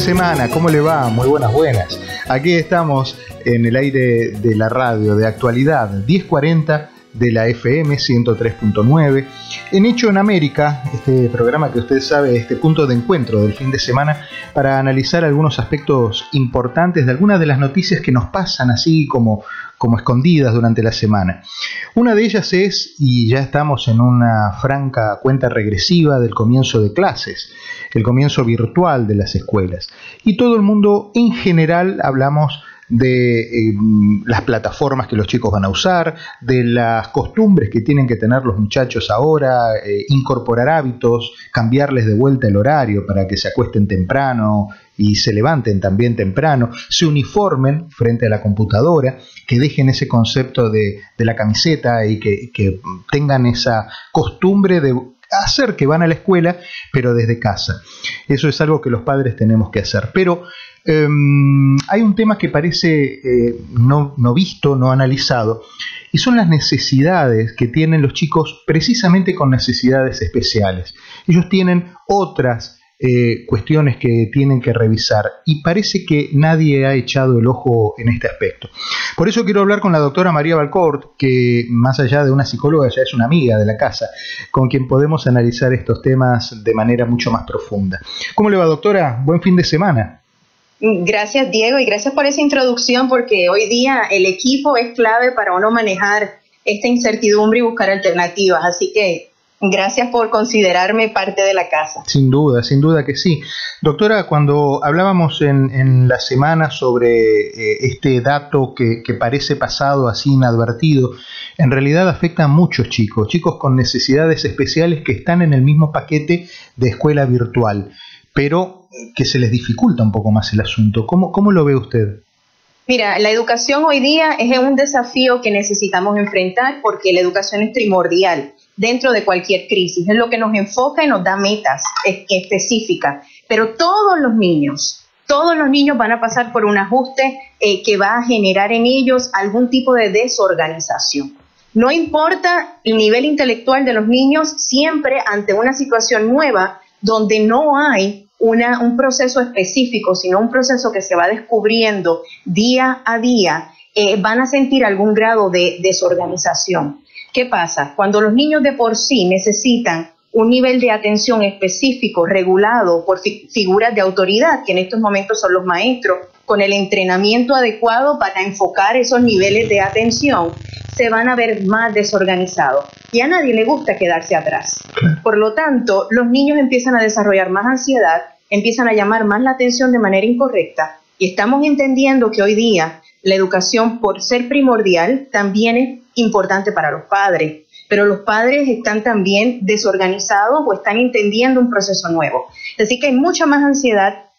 Semana, ¿cómo le va? Muy buenas, buenas. Aquí estamos en el aire de la radio de actualidad 1040 de la FM 103.9. En Hecho en América, este programa que usted sabe, este punto de encuentro del fin de semana, para analizar algunos aspectos importantes de algunas de las noticias que nos pasan así como, como escondidas durante la semana. Una de ellas es, y ya estamos en una franca cuenta regresiva del comienzo de clases, el comienzo virtual de las escuelas. Y todo el mundo en general hablamos de eh, las plataformas que los chicos van a usar, de las costumbres que tienen que tener los muchachos ahora, eh, incorporar hábitos, cambiarles de vuelta el horario para que se acuesten temprano y se levanten también temprano, se uniformen frente a la computadora, que dejen ese concepto de, la camiseta y que, que tengan esa costumbre de hacer que van a la escuela, pero desde casa. Eso es algo que los padres tenemos que hacer. Pero Em, hay un tema que parece eh, no, no visto, no analizado, y son las necesidades que tienen los chicos precisamente con necesidades especiales. Ellos tienen otras eh, cuestiones que tienen que revisar y parece que nadie ha echado el ojo en este aspecto. Por eso quiero hablar con la doctora María Valcourt, que más allá de una psicóloga ya es una amiga de la casa, con quien podemos analizar estos temas de manera mucho más profunda. ¿Cómo le va doctora? Buen fin de semana. Gracias Diego y gracias por esa introducción porque hoy día el equipo es clave para uno manejar esta incertidumbre y buscar alternativas. Así que gracias por considerarme parte de la casa. Sin duda, sin duda que sí. Doctora, cuando hablábamos en, la semana sobre eh, este dato que, que, parece pasado así inadvertido, en realidad afecta a muchos chicos, chicos con necesidades especiales que están en el mismo paquete de escuela virtual. Pero que se les dificulta un poco más el asunto. ¿Cómo, cómo lo ve usted? Mira, la educación hoy día es un desafío que necesitamos enfrentar porque la educación es primordial dentro de cualquier crisis. Es lo que nos enfoca y nos da metas específicas. Pero todos los niños, todos los niños van a pasar por un ajuste eh, que va a generar en ellos algún tipo de desorganización. No importa el nivel intelectual de los niños, siempre ante una situación nueva donde no hay un proceso específico, sino un proceso que se va descubriendo día a día, eh, van a sentir algún grado de desorganización. ¿Qué pasa? Cuando los niños de por sí necesitan un nivel de atención específico, regulado por figuras de autoridad, que en estos momentos son los maestros, con el entrenamiento adecuado para enfocar esos niveles de atención, se van a ver más desorganizados. Y a nadie le gusta quedarse atrás. Por lo tanto, los niños empiezan a desarrollar más ansiedad, empiezan a llamar más la atención de manera incorrecta. Y estamos entendiendo que hoy día la educación, por ser primordial, también es importante para los padres. Pero los padres están también desorganizados o están entendiendo un proceso nuevo. Así que hay mucha más ansiedad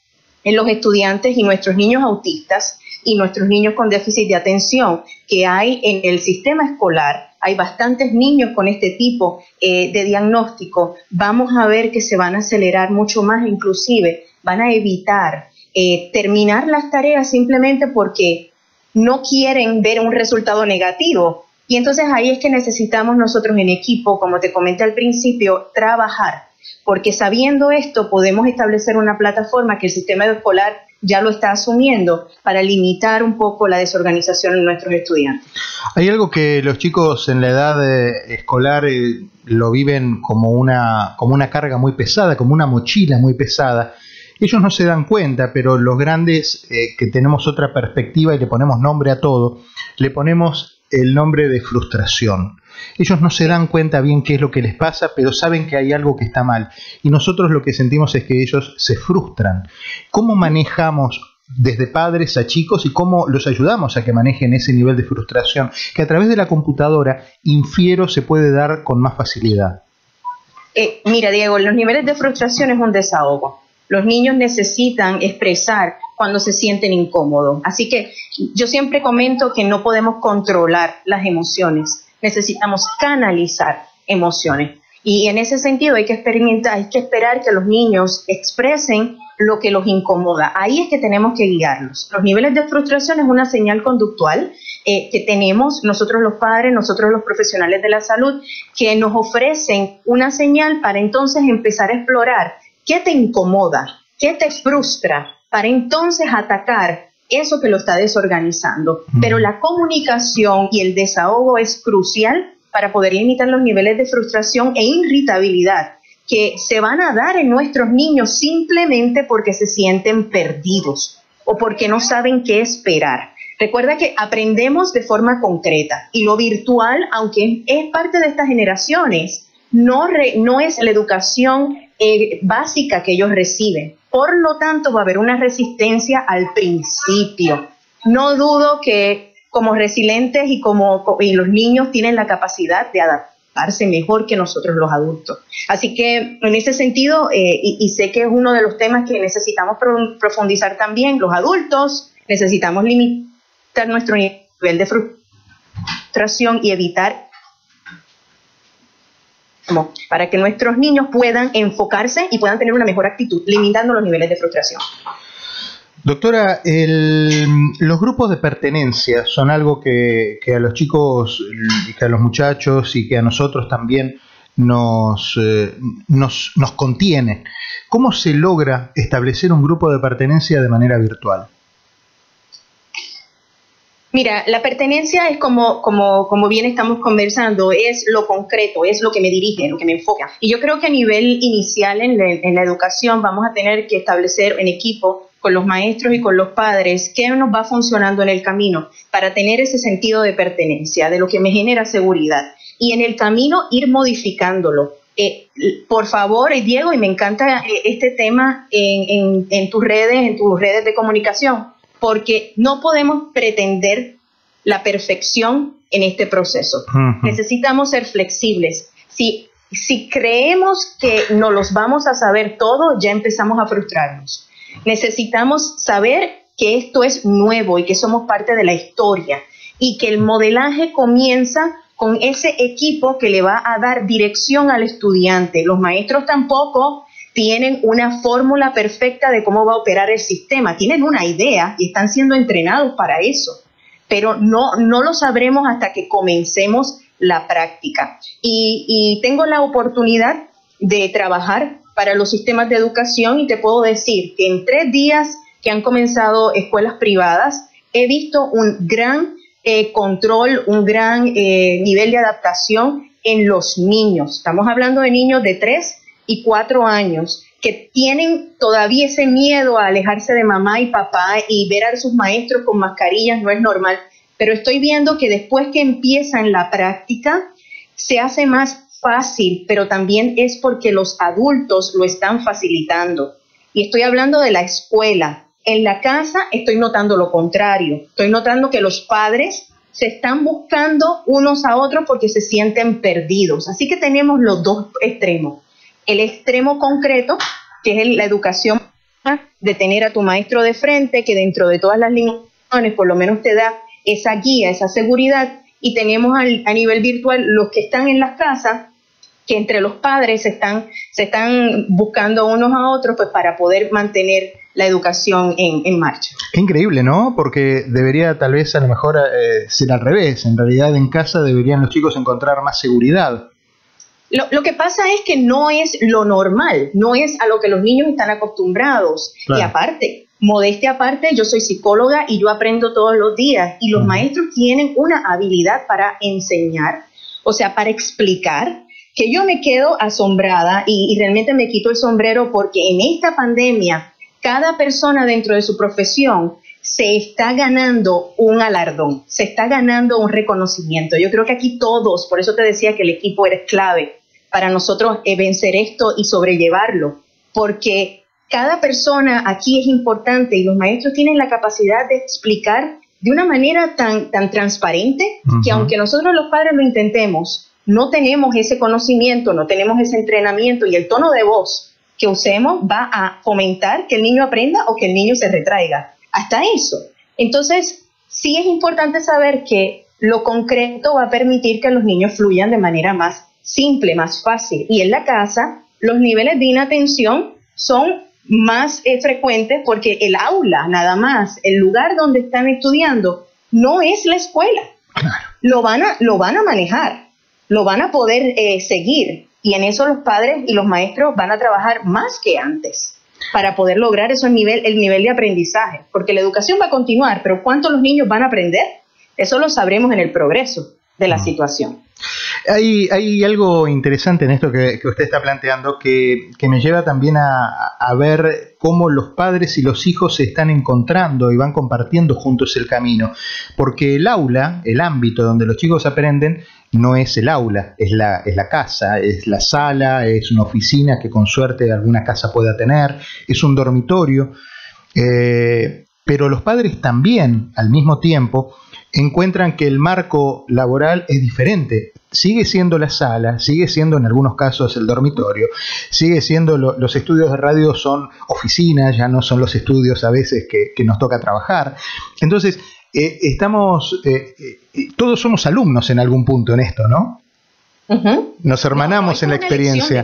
en los estudiantes y nuestros niños autistas y nuestros niños con déficit de atención que hay en el sistema escolar. Hay bastantes niños con este tipo eh, de diagnóstico. Vamos a ver que se van a acelerar mucho más, inclusive van a evitar eh, terminar las tareas simplemente porque no quieren ver un resultado negativo. Y entonces ahí es que necesitamos nosotros en equipo, como te comenté al principio, trabajar porque sabiendo esto podemos establecer una plataforma que el sistema escolar ya lo está asumiendo para limitar un poco la desorganización en nuestros estudiantes. Hay algo que los chicos en la edad eh, escolar eh, lo viven como una, como una carga muy pesada, como una mochila muy pesada, Ellos no se dan cuenta, pero los grandes eh, que tenemos otra perspectiva y le ponemos nombre a todo, le ponemos el nombre de frustración. Ellos no se dan cuenta bien qué es lo que les pasa, pero saben que hay algo que está mal. Y nosotros lo que sentimos es que ellos se frustran. ¿Cómo manejamos desde padres a chicos y cómo los ayudamos a que manejen ese nivel de frustración que a través de la computadora, infiero, se puede dar con más facilidad? Eh, mira, Diego, los niveles de frustración es un desahogo. Los niños necesitan expresar cuando se sienten incómodos. Así que yo siempre comento que no podemos controlar las emociones, necesitamos canalizar emociones. Y en ese sentido hay que experimentar, hay que esperar que los niños expresen lo que los incomoda. Ahí es que tenemos que guiarlos. Los niveles de frustración es una señal conductual eh, que tenemos nosotros los padres, nosotros los profesionales de la salud, que nos ofrecen una señal para entonces empezar a explorar ¿Qué te incomoda? ¿Qué te frustra? Para entonces atacar eso que lo está desorganizando. Pero la comunicación y el desahogo es crucial para poder limitar los niveles de frustración e irritabilidad que se van a dar en nuestros niños simplemente porque se sienten perdidos o porque no saben qué esperar. Recuerda que aprendemos de forma concreta y lo virtual, aunque es parte de estas generaciones, no, no es la educación eh, básica que ellos reciben. Por lo tanto, va a haber una resistencia al principio. No dudo que como resilientes y como los niños tienen la capacidad de adaptarse mejor que nosotros los adultos. Así que en ese sentido, eh, y, sé que es uno de los temas que necesitamos profundizar también, los adultos necesitamos limitar nuestro nivel de frustración y evitar para que nuestros niños puedan enfocarse y puedan tener una mejor actitud, limitando los niveles de frustración. Doctora, los grupos de pertenencia son algo que, a los chicos, que a los muchachos y que a nosotros también nos, eh, nos, nos contienen. ¿Cómo se logra establecer un grupo de pertenencia de manera virtual? Mira, la pertenencia es como, como, como bien estamos conversando, es lo concreto, es lo que me dirige, lo que me enfoca. Y yo creo que a nivel inicial en, la educación vamos a tener que establecer en equipo con los maestros y con los padres qué nos va funcionando en el camino para tener ese sentido de pertenencia, de lo que me genera seguridad. Y en el camino ir modificándolo. Eh, por favor, Diego, y me encanta eh, este tema en, en tus redes, en tus redes de comunicación porque no podemos pretender la perfección en este proceso. Necesitamos ser flexibles. Si, si creemos que no los vamos a saber todo, ya empezamos a frustrarnos. Necesitamos saber que esto es nuevo y que somos parte de la historia y que el modelaje comienza con ese equipo que le va a dar dirección al estudiante. Los maestros tampoco tienen una fórmula perfecta de cómo va a operar el sistema, tienen una idea y están siendo entrenados para eso, pero no, no lo sabremos hasta que comencemos la práctica. Y, y tengo la oportunidad de trabajar para los sistemas de educación y te puedo decir que en tres días que han comenzado escuelas privadas, he visto un gran eh, control, un gran eh, nivel de adaptación en los niños. Estamos hablando de niños de tres y cuatro años que tienen todavía ese miedo a alejarse de mamá y papá y ver a sus maestros con mascarillas no es normal. Pero estoy viendo que después que empiezan la práctica, se hace más fácil, pero también es porque los adultos lo están facilitando. Y estoy hablando de la escuela. En la casa estoy notando lo contrario. Estoy notando que los padres se están buscando unos a otros porque se sienten perdidos. Así que tenemos los dos extremos el extremo concreto, que es la educación de tener a tu maestro de frente, que dentro de todas las limitaciones por lo menos te da esa guía, esa seguridad, y tenemos a nivel virtual los que están en las casas, que entre los padres se están, se están buscando unos a otros pues, para poder mantener la educación en, marcha. Qué increíble, ¿no? Porque debería tal vez a lo mejor eh, ser al revés. En realidad en casa deberían los chicos encontrar más seguridad. Lo, que pasa es que no es lo normal, no es a lo que los niños están acostumbrados. Y aparte, modestia aparte, yo soy psicóloga y yo aprendo todos los días y los maestros tienen una habilidad para enseñar, o sea, para explicar, que yo me quedo asombrada y, realmente me quito el sombrero porque en esta pandemia cada persona dentro de su profesión se está ganando un alardón, se está ganando un reconocimiento. Yo creo que aquí todos, por eso te decía que el equipo era clave para nosotros vencer esto y sobrellevarlo, porque cada persona aquí es importante y los maestros tienen la capacidad de explicar de una manera tan, tan transparente que aunque nosotros los padres lo intentemos, no tenemos ese conocimiento, no tenemos ese entrenamiento y el tono de voz que usemos va a fomentar que el niño aprenda o que el niño se retraiga. Hasta eso. Entonces, sí es importante saber que lo concreto va a permitir que los niños fluyan de manera más simple, más fácil. Y en la casa, los niveles de inatención son más eh, frecuentes porque el aula, nada más, el lugar donde están estudiando, no es la escuela. Lo van a, lo van a manejar, lo van a poder eh, seguir. Y en eso los padres y los maestros van a trabajar más que antes para poder lograr esos nivel, el nivel de aprendizaje, porque la educación va a continuar, pero ¿cuántos los niños van a aprender? Eso lo sabremos en el progreso de la situación. Hay, hay, algo interesante en esto que, usted está planteando que, me lleva también a, a, ver cómo los padres y los hijos se están encontrando y van compartiendo juntos el camino. Porque el aula, el ámbito donde los chicos aprenden, no es el aula, es la, es la casa, es la sala, es una oficina que con suerte alguna casa pueda tener, es un dormitorio. Eh, pero los padres también, al mismo tiempo, encuentran que el marco laboral es diferente. Sigue siendo la sala, sigue siendo en algunos casos el dormitorio, sigue siendo los estudios de radio son oficinas, ya no son los estudios a veces que, nos toca trabajar. Entonces, eh, estamos, eh, eh, todos somos alumnos en algún punto en esto, ¿no? Nos hermanamos en la experiencia.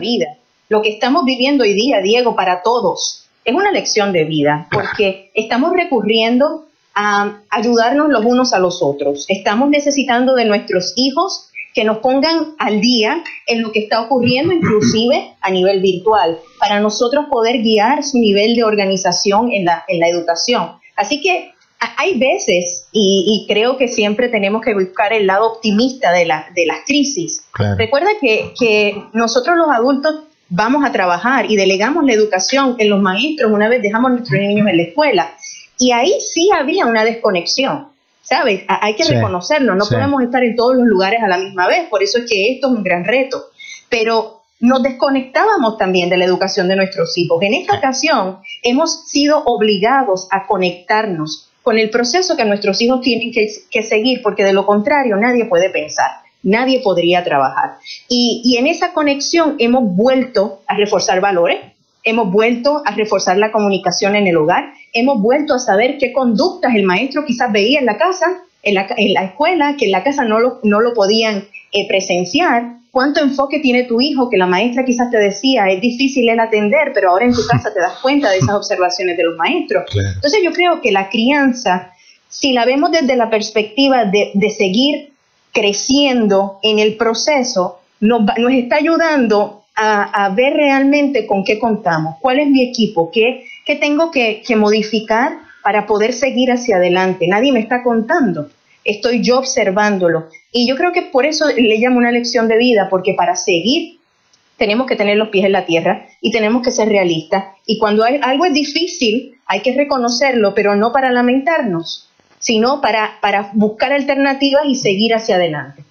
Lo que estamos viviendo hoy día, Diego, para todos, es una lección de vida, porque estamos recurriendo a ayudarnos los unos a los otros. Estamos necesitando de nuestros hijos que nos pongan al día en lo que está ocurriendo, inclusive a nivel virtual, para nosotros poder guiar su nivel de organización en la, en la educación. Así que hay veces, y, creo que siempre tenemos que buscar el lado optimista de, la, de las crisis. Recuerda que, que nosotros los adultos vamos a trabajar y delegamos la educación en los maestros una vez dejamos a nuestros niños en la escuela. Y ahí sí había una desconexión, ¿sabes? Hay que reconocerlo, no podemos estar en todos los lugares a la misma vez, por eso es que esto es un gran reto. Pero nos desconectábamos también de la educación de nuestros hijos. En esta ocasión hemos sido obligados a conectarnos con el proceso que nuestros hijos tienen que, que seguir, porque de lo contrario nadie puede pensar nadie podría trabajar. Y, en esa conexión hemos vuelto a reforzar valores, hemos vuelto a reforzar la comunicación en el hogar, hemos vuelto a saber qué conductas el maestro quizás veía en la casa, en la, escuela, que en la casa no lo, no lo podían eh, presenciar, cuánto enfoque tiene tu hijo, que la maestra quizás te decía, es difícil el atender, pero ahora en tu casa te das cuenta de esas observaciones de los maestros. Entonces yo creo que la crianza, si la vemos desde la perspectiva de, de seguir creciendo en el proceso, nos, nos está ayudando a, ver realmente con qué contamos, cuál es mi equipo, qué, qué tengo que, que modificar para poder seguir hacia adelante. Nadie me está contando, estoy yo observándolo. Y yo creo que por eso le llamo una lección de vida, porque para seguir tenemos que tener los pies en la tierra y tenemos que ser realistas. Y cuando hay, algo es difícil, hay que reconocerlo, pero no para lamentarnos sino para, para buscar alternativas y seguir hacia adelante.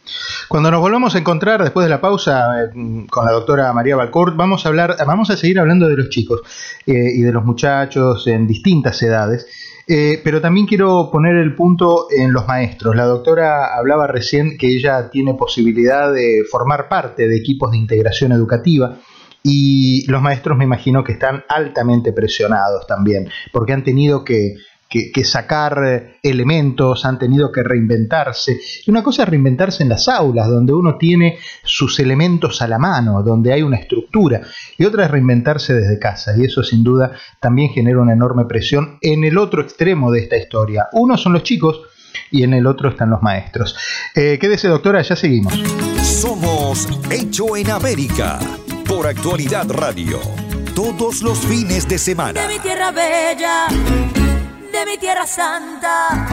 Cuando nos volvamos a encontrar después de la pausa eh, con la doctora María Balcourt, vamos a hablar, vamos a seguir hablando de los chicos eh, y de los muchachos en distintas edades. Eh, pero también quiero poner el punto en los maestros. La doctora hablaba recién que ella tiene posibilidad de formar parte de equipos de integración educativa y los maestros me imagino que están altamente presionados también, porque han tenido que que, sacar eh, elementos, han tenido que reinventarse. Y una cosa es reinventarse en las aulas, donde uno tiene sus elementos a la mano, donde hay una estructura, y otra es reinventarse desde casa, y eso sin duda también genera una enorme presión en el otro extremo de esta historia. Uno son los chicos, y en el otro están los maestros. Eh, quédese, doctora, ya seguimos. Somos Hecho en América por Actualidad Radio. Todos los fines de semana. De mi tierra bella de mi tierra santa.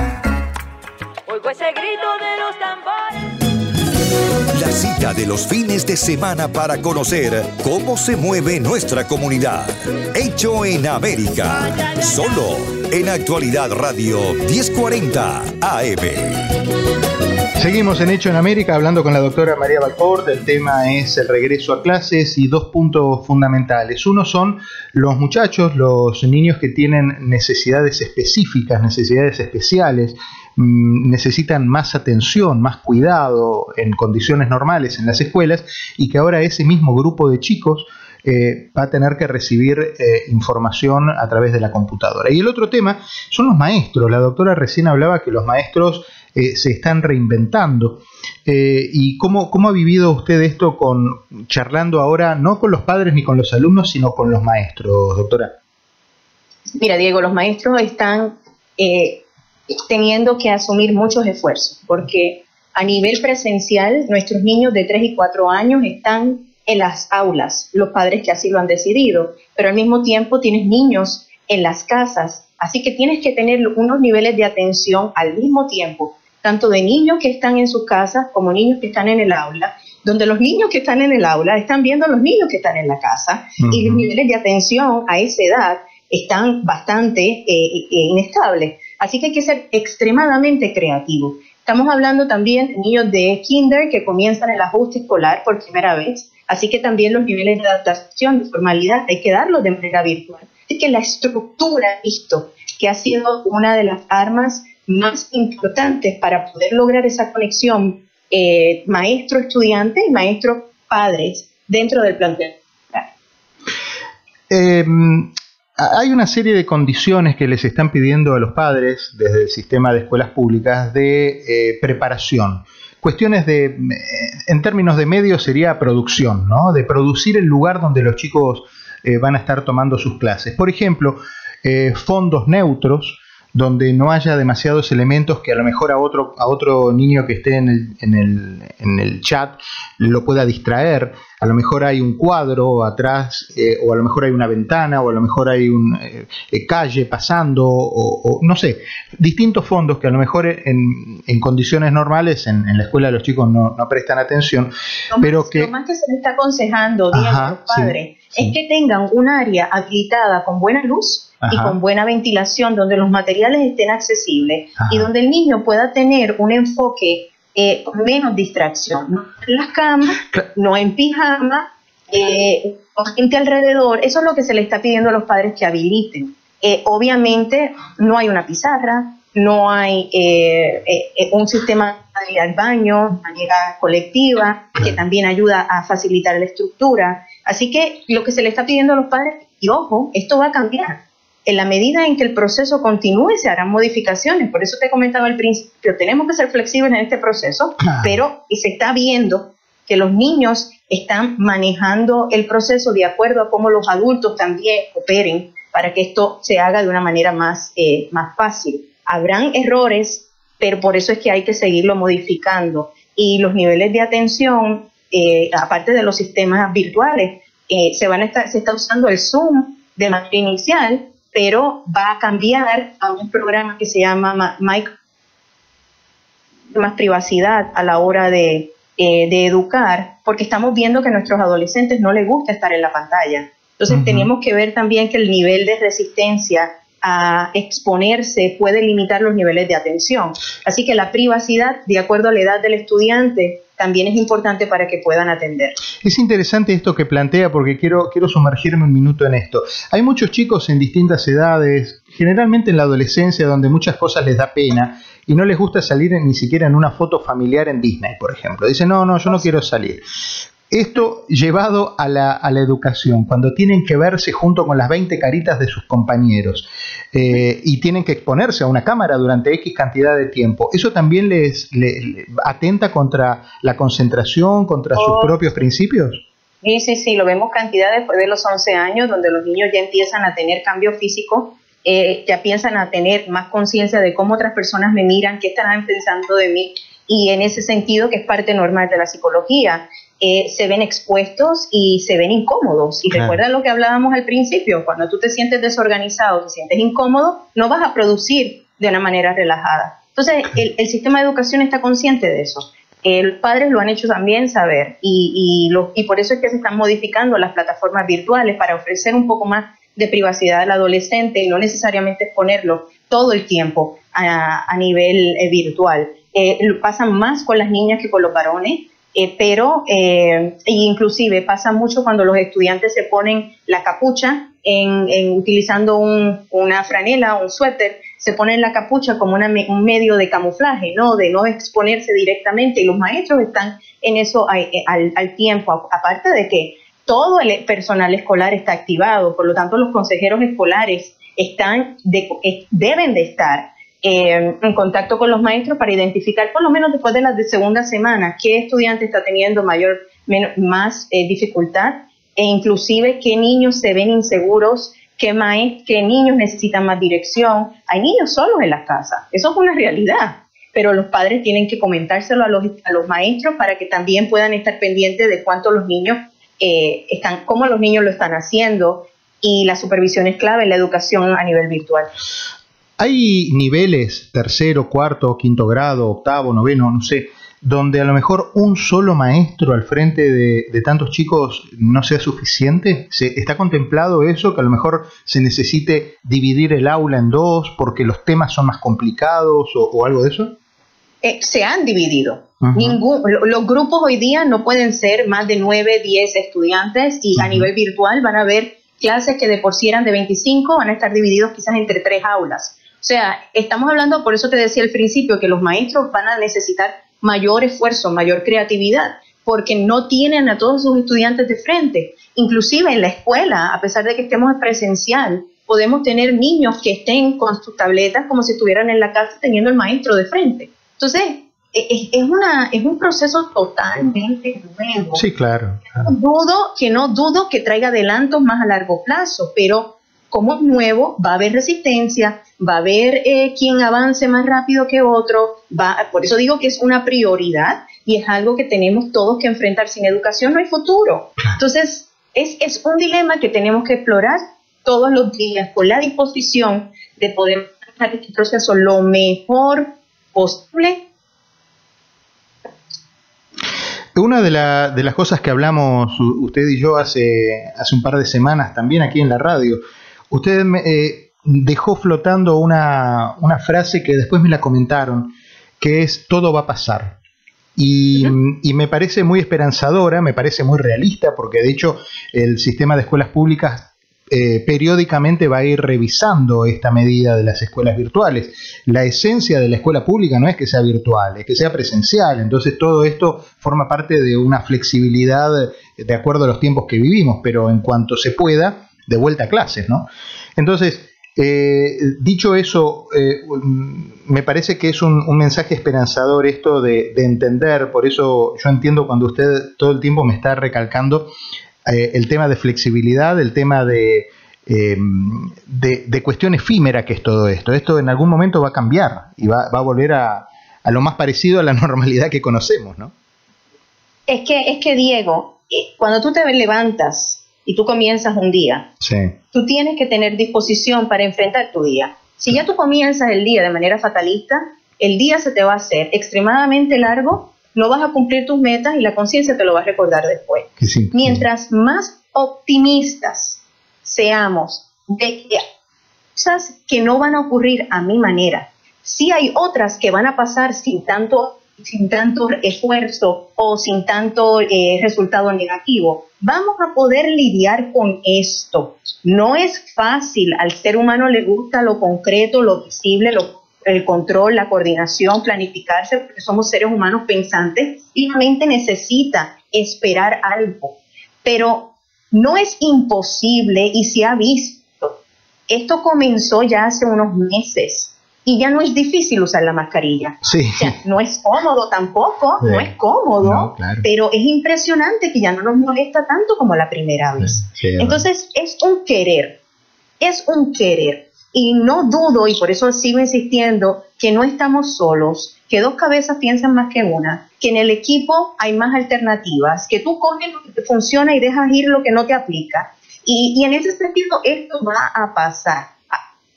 Oigo ese grito de los tambores. La cita de los fines de semana para conocer cómo se mueve nuestra comunidad. Hecho en América. Solo en Actualidad Radio 1040 AM. Seguimos en Hecho en América hablando con la doctora María Balcourt. El tema es el regreso a clases y dos puntos fundamentales. Uno son los muchachos, los niños que tienen necesidades específicas, necesidades especiales, mm, necesitan más atención, más cuidado en condiciones normales en las escuelas y que ahora ese mismo grupo de chicos eh, va a tener que recibir eh, información a través de la computadora. Y el otro tema son los maestros. La doctora recién hablaba que los maestros eh, se están reinventando. Eh, ¿Y cómo, cómo, ha vivido usted esto con charlando ahora, no con los padres ni con los alumnos, sino con los maestros, doctora? Mira, Diego, los maestros están eh, teniendo que asumir muchos esfuerzos, porque a nivel presencial, nuestros niños de 3 y 4 años están en las aulas, los padres que así lo han decidido, pero al mismo tiempo tienes niños en las casas, así que tienes que tener unos niveles de atención al mismo tiempo tanto de niños que están en sus casas como niños que están en el aula, donde los niños que están en el aula están viendo a los niños que están en la casa y los niveles de atención a esa edad están bastante eh, eh, inestables. Así que hay que ser extremadamente creativo. Estamos hablando también de niños de kinder que comienzan el ajuste escolar por primera vez, así que también los niveles de adaptación, de formalidad, hay que darlos de manera virtual. Así que la estructura, visto, que ha sido una de las armas más importantes para poder lograr esa conexión eh, maestro-estudiante y maestro-padres dentro del plantel. Em, hay una serie de condiciones que les están pidiendo a los padres desde el sistema de escuelas públicas de eh, preparación. Cuestiones de, eh, en términos de medios sería producción, ¿no? De producir el lugar donde los chicos van a estar tomando sus clases. Por ejemplo, fondos neutros donde no haya demasiados elementos que a lo mejor a otro, a otro niño que esté en el, en, el, en el chat lo pueda distraer. A lo mejor hay un cuadro atrás, eh, o a lo mejor hay una ventana, o a lo mejor hay una eh, eh, calle pasando, o, no sé, distintos fondos que a lo mejor en, en condiciones normales en, la escuela los chicos no, no prestan atención. pero que... Lo más que se le está aconsejando, a los padres, es que tengan un área habilitada con buena luz y con buena ventilación, donde los materiales estén accesibles y donde el niño pueda tener un enfoque eh, con menos distracción. No en las camas, no en pijama, eh, gente alrededor. Eso es lo que se le está pidiendo a los padres que habiliten. Eh, obviamente no hay una pizarra, no hay eh, un sistema de ir al baño de manera colectiva, que también ayuda a facilitar la estructura. Así que lo que se le está pidiendo a los padres, y ojo, esto va a cambiar en la medida en que el proceso continúe, se harán modificaciones. Por eso te he comentado al principio, tenemos que ser flexibles en este proceso, pero y se está viendo que los niños están manejando el proceso de acuerdo a cómo los adultos también operen para que esto se haga de una manera más, eh, más fácil. Habrán errores, pero por eso es que hay que seguirlo modificando. Y los niveles de atención, eh, aparte de los sistemas virtuales, eh, se, van a estar, se está usando el Zoom de manera inicial, pero va a cambiar a un programa que se llama Mike más privacidad a la hora de, eh, de, educar, porque estamos viendo que a nuestros adolescentes no les gusta estar en la pantalla. Entonces tenemos que ver también que el nivel de resistencia a exponerse puede limitar los niveles de atención. Así que la privacidad, de acuerdo a la edad del estudiante, también es importante para que puedan atender. Es interesante esto que plantea porque quiero, quiero sumergirme un minuto en esto. Hay muchos chicos en distintas edades, generalmente en la adolescencia, donde muchas cosas les da pena y no les gusta salir ni siquiera en una foto familiar en Disney, por ejemplo. Dicen, no, no, yo no quiero salir. Esto llevado a la, a la, educación, cuando tienen que verse junto con las 20 caritas de sus compañeros eh, y tienen que exponerse a una cámara durante X cantidad de tiempo, ¿eso también les, atenta contra la concentración, contra sus oh. propios principios? Sí, sí, sí, lo vemos cantidad después de los 11 años, donde los niños ya empiezan a tener cambio físico, eh, ya piensan a tener más conciencia de cómo otras personas me miran, qué están pensando de mí, y en ese sentido que es parte normal de la psicología eh, se ven expuestos y se ven incómodos. Y recuerda lo que hablábamos al principio, cuando tú te sientes desorganizado, te sientes incómodo, no vas a producir de una manera relajada. Entonces, el, sistema de educación está consciente de eso. los padres lo han hecho también saber y, y, y por eso es que se están modificando las plataformas virtuales para ofrecer un poco más de privacidad al adolescente y no necesariamente exponerlo todo el tiempo a, a nivel eh, virtual. Eh, pasa más con las niñas que con los varones, eh, pero eh, inclusive pasa mucho cuando los estudiantes se ponen la capucha en, en utilizando un, una franela o un suéter, se ponen la capucha como una, un medio de camuflaje, ¿no? de no exponerse directamente y los maestros están en eso al, al tiempo, aparte de que todo el personal escolar está activado, por lo tanto los consejeros escolares están deben de estar eh, en contacto con los maestros para identificar, por lo menos después de la segunda semana, qué estudiante está teniendo mayor, más eh, dificultad e inclusive qué niños se ven inseguros, qué, qué niños necesitan más dirección. Hay niños solos en las casas, eso es una realidad, pero los padres tienen que comentárselo a los, a los maestros para que también puedan estar pendientes de cuánto los niños eh, están, cómo los niños lo están haciendo y la supervisión es clave en la educación a nivel virtual. Hay niveles, tercero, cuarto, quinto grado, octavo, noveno, no sé, donde a lo mejor un solo maestro al frente de, tantos chicos no sea suficiente? ¿Se, ¿Está contemplado eso? Que a lo mejor se necesite dividir el aula en dos porque los temas son más complicados o, algo de eso? Eh, se han dividido. Ningún, los grupos hoy día no pueden ser más de 9, 10 estudiantes y a nivel virtual van a haber clases que de por sí eran de 25, van a estar divididos quizás entre tres aulas. O sea, estamos hablando, por eso te decía al principio, que los maestros van a necesitar mayor esfuerzo, mayor creatividad, porque no tienen a todos sus estudiantes de frente. Inclusive en la escuela, a pesar de que estemos presencial, podemos tener niños que estén con sus tabletas como si estuvieran en la casa teniendo el maestro de frente. Entonces, e, es, una, es un proceso totalmente nuevo. Sí, claro, Dudo que no dudo que traiga adelantos más a largo plazo, pero como es nuevo, va a haber resistencia, va a haber eh, quien avance más rápido que otro, va, por eso digo que es una prioridad y es algo que tenemos todos que enfrentar. Sin educación no hay futuro. Entonces, es, es un dilema que tenemos que explorar todos los días con la disposición de poder hacer este proceso lo mejor posible. Una de, de, las cosas que hablamos usted y yo hace, hace un par de semanas también aquí en la radio, usted me, eh, dejó flotando una, frase que después me la comentaron, que es todo va a pasar. Y, me parece muy esperanzadora, me parece muy realista, porque de hecho el sistema de escuelas públicas eh, periódicamente va a ir revisando esta medida de las escuelas virtuales. La esencia de la escuela pública no es que sea virtual, es que sea presencial. Entonces todo esto forma parte de una flexibilidad de acuerdo a los tiempos que vivimos, pero en cuanto se pueda, de vuelta a clases, ¿no? Entonces, eh, dicho eso, eh, me parece que es un, mensaje esperanzador esto de, entender, por eso yo entiendo cuando usted todo el tiempo me está recalcando eh, el tema de flexibilidad, el tema de, de, cuestión efímera que es todo esto. Esto en algún momento va a cambiar y va, va a volver a, a, lo más parecido a la normalidad que conocemos, ¿no? Es que, es que Diego, cuando tú te levantas y tú comienzas un día, tú tienes que tener disposición para enfrentar tu día. Si ya tú comienzas el día de manera fatalista, el día se te va a hacer extremadamente largo, no vas a cumplir tus metas y la conciencia te lo va a recordar después. Mientras más optimistas seamos de que cosas que no van a ocurrir a mi manera, si hay otras que van a pasar sin tanto sin tanto esfuerzo o sin tanto eh, resultado negativo. Vamos a poder lidiar con esto. No es fácil, al ser humano le gusta lo concreto, lo visible, el control, la coordinación, planificarse, porque somos seres humanos pensantes y la mente necesita esperar algo. Pero no es imposible y se ha visto. Esto comenzó ya hace unos meses y ya no es difícil usar la mascarilla. Sí. no es cómodo tampoco, no es cómodo, pero es impresionante que ya no nos molesta tanto como la primera vez. Entonces es un querer, es un querer. Y no dudo, y por eso sigo insistiendo, que no estamos solos, que dos cabezas piensan más que una, que en el equipo hay más alternativas, que tú coges lo que te funciona y dejas ir lo que no te aplica. Y, y en ese sentido esto va a pasar.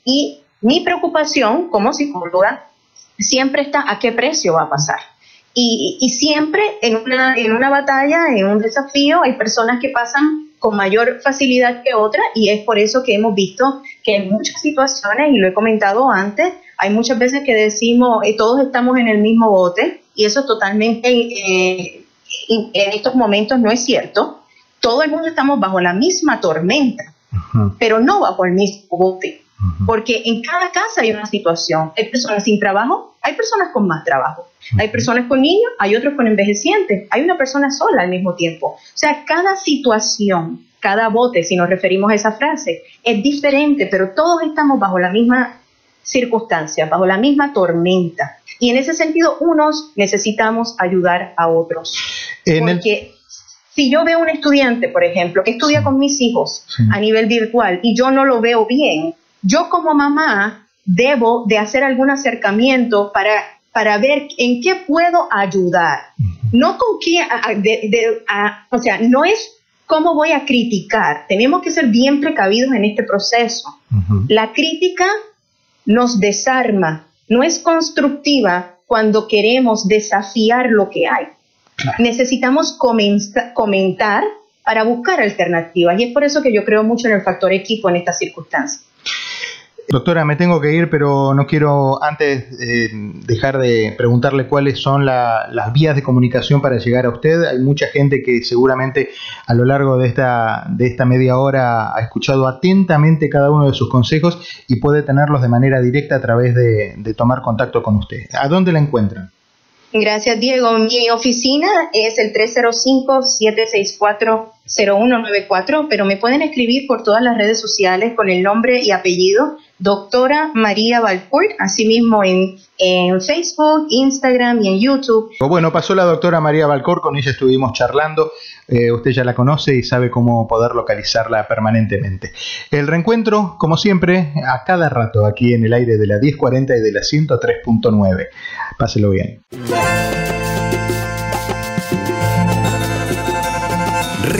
Y mi preocupación como psicóloga siempre está a qué precio va a pasar. Y, y, siempre en una, en una batalla, en un desafío, hay personas que pasan con mayor facilidad que otras y es por eso que hemos visto que en muchas situaciones, y lo he comentado antes, hay muchas veces que decimos, eh, todos estamos en el mismo bote y eso totalmente eh, en estos momentos no es cierto. Todo el mundo estamos bajo la misma tormenta, pero no bajo el mismo bote. Porque en cada casa hay una situación. Hay personas sin trabajo, hay personas con más trabajo. Hay personas con niños, hay otros con envejecientes. Hay una persona sola al mismo tiempo. O sea, cada situación, cada bote, si nos referimos a esa frase, es diferente, pero todos estamos bajo la misma circunstancia, bajo la misma tormenta. Y en ese sentido, unos necesitamos ayudar a otros. Porque si yo veo un estudiante, por ejemplo, que estudia con mis hijos a nivel virtual y yo no lo veo bien, yo como mamá debo de hacer algún acercamiento para, para ver en qué puedo ayudar. No con qué, o sea, no es cómo voy a criticar. Tenemos que ser bien precavidos en este proceso. La crítica nos desarma, no es constructiva cuando queremos desafiar lo que hay. Necesitamos comentar para buscar alternativas y es por eso que yo creo mucho en el factor equipo en estas circunstancias. Doctora, me tengo que ir, pero no quiero antes eh, dejar de preguntarle cuáles son las vías de comunicación para llegar a usted. Hay mucha gente que seguramente a lo largo de esta, de esta media hora ha escuchado atentamente cada uno de sus consejos y puede tenerlos de manera directa a través de, de tomar contacto con usted. ¿A dónde la encuentran? Gracias, Diego. Mi oficina es el 305-764-0194, pero me pueden escribir por todas las redes sociales con el nombre y apellido doctora María Valcourt, asimismo en, en Facebook, Instagram y en YouTube. Bueno, pasó la doctora María Valcourt, con ella estuvimos charlando, eh, usted ya la conoce y sabe cómo poder localizarla permanentemente. El reencuentro, como siempre, a cada rato aquí en el aire de la 1040 y de la 103.9. Páselo bien.